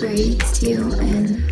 Breathes you in.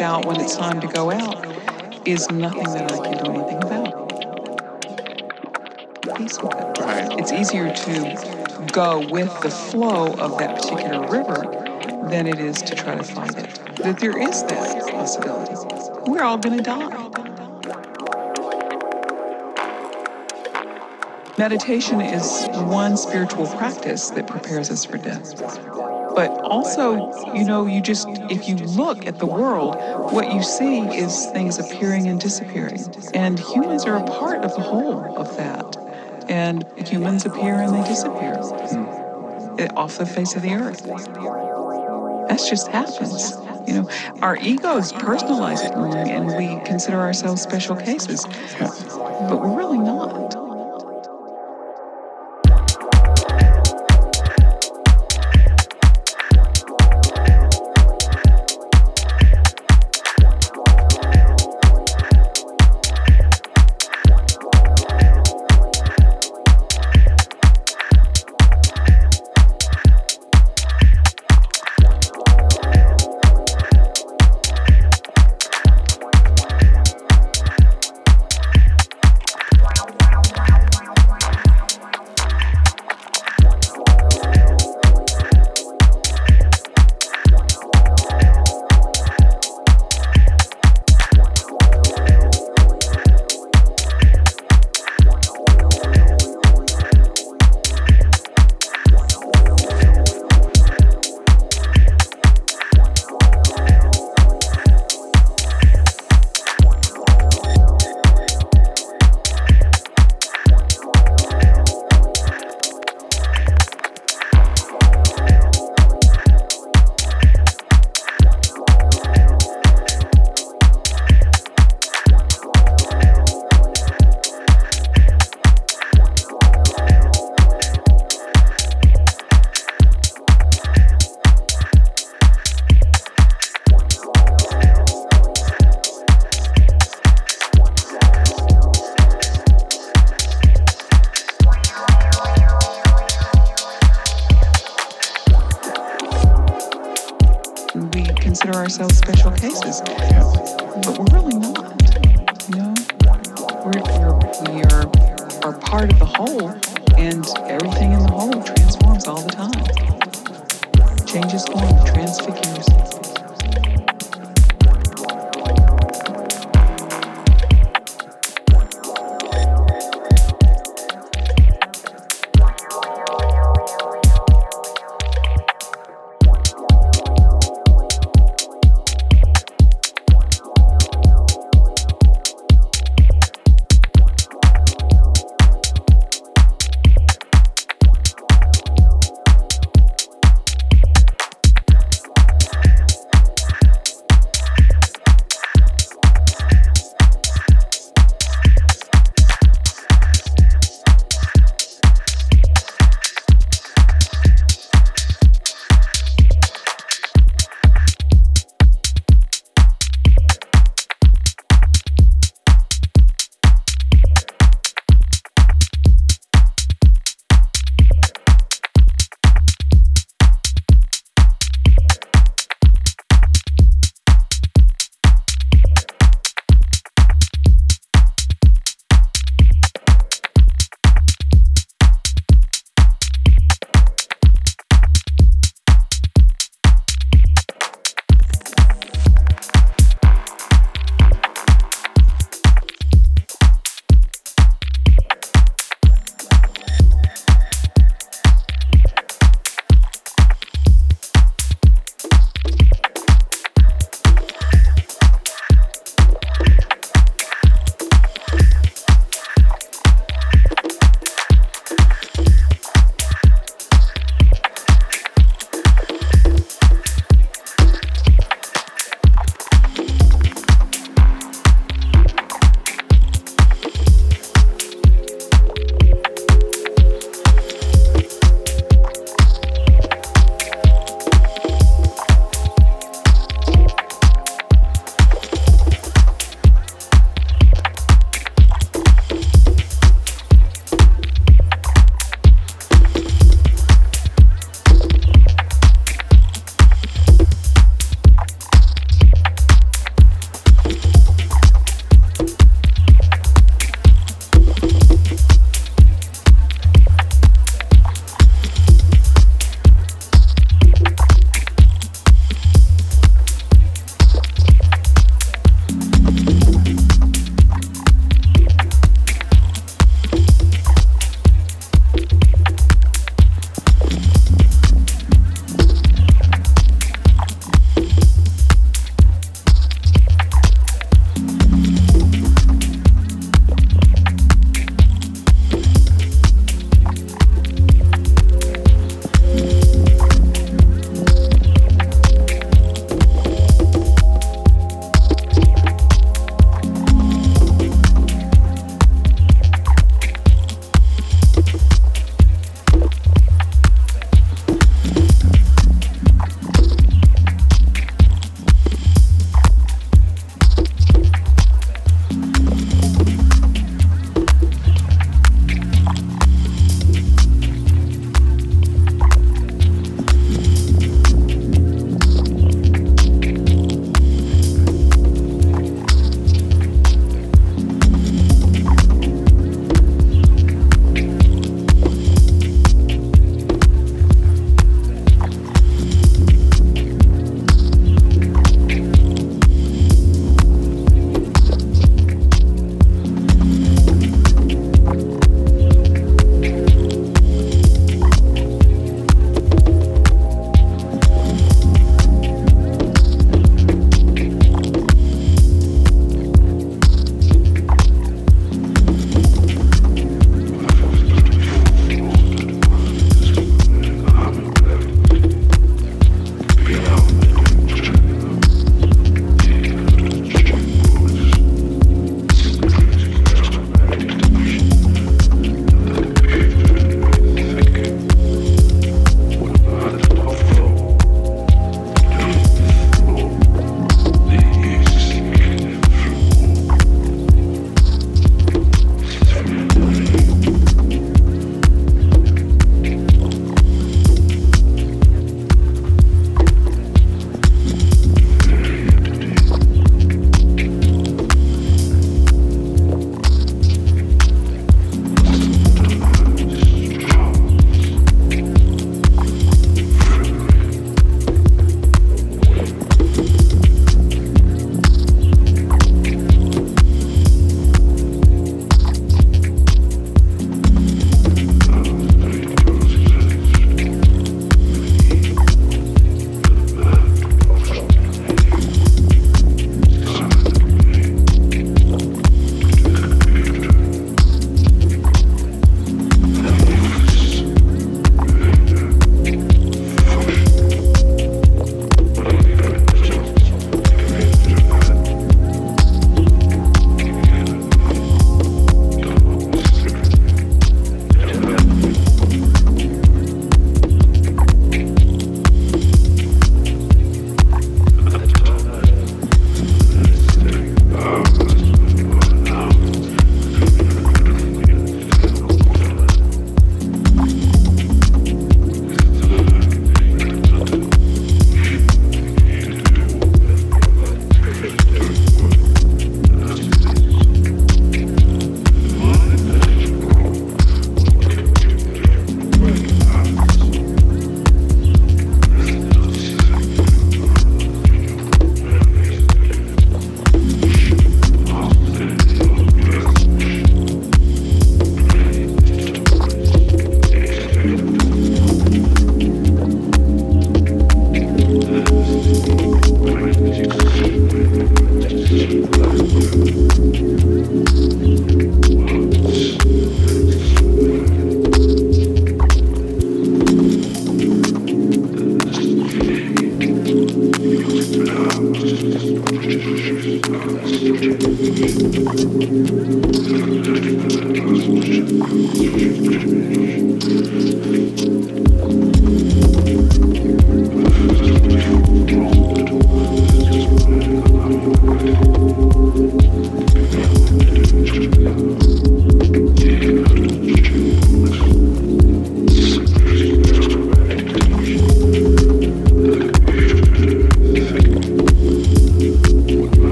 Out when it's time to go out is nothing that I can do anything about. Peace with it. Right. It's easier to go with the flow of that particular river than it is to try to fight it. That there is that possibility. We're all going to die. Meditation is one spiritual practice that prepares us for death. But also, you know, you just, if you look at the world, what you see is things appearing and disappearing. And humans are a part of the whole of that. And humans appear and they disappear mm. off the face of the earth. That just happens. You know, our egos personalize it and we consider ourselves special cases. But we're really not.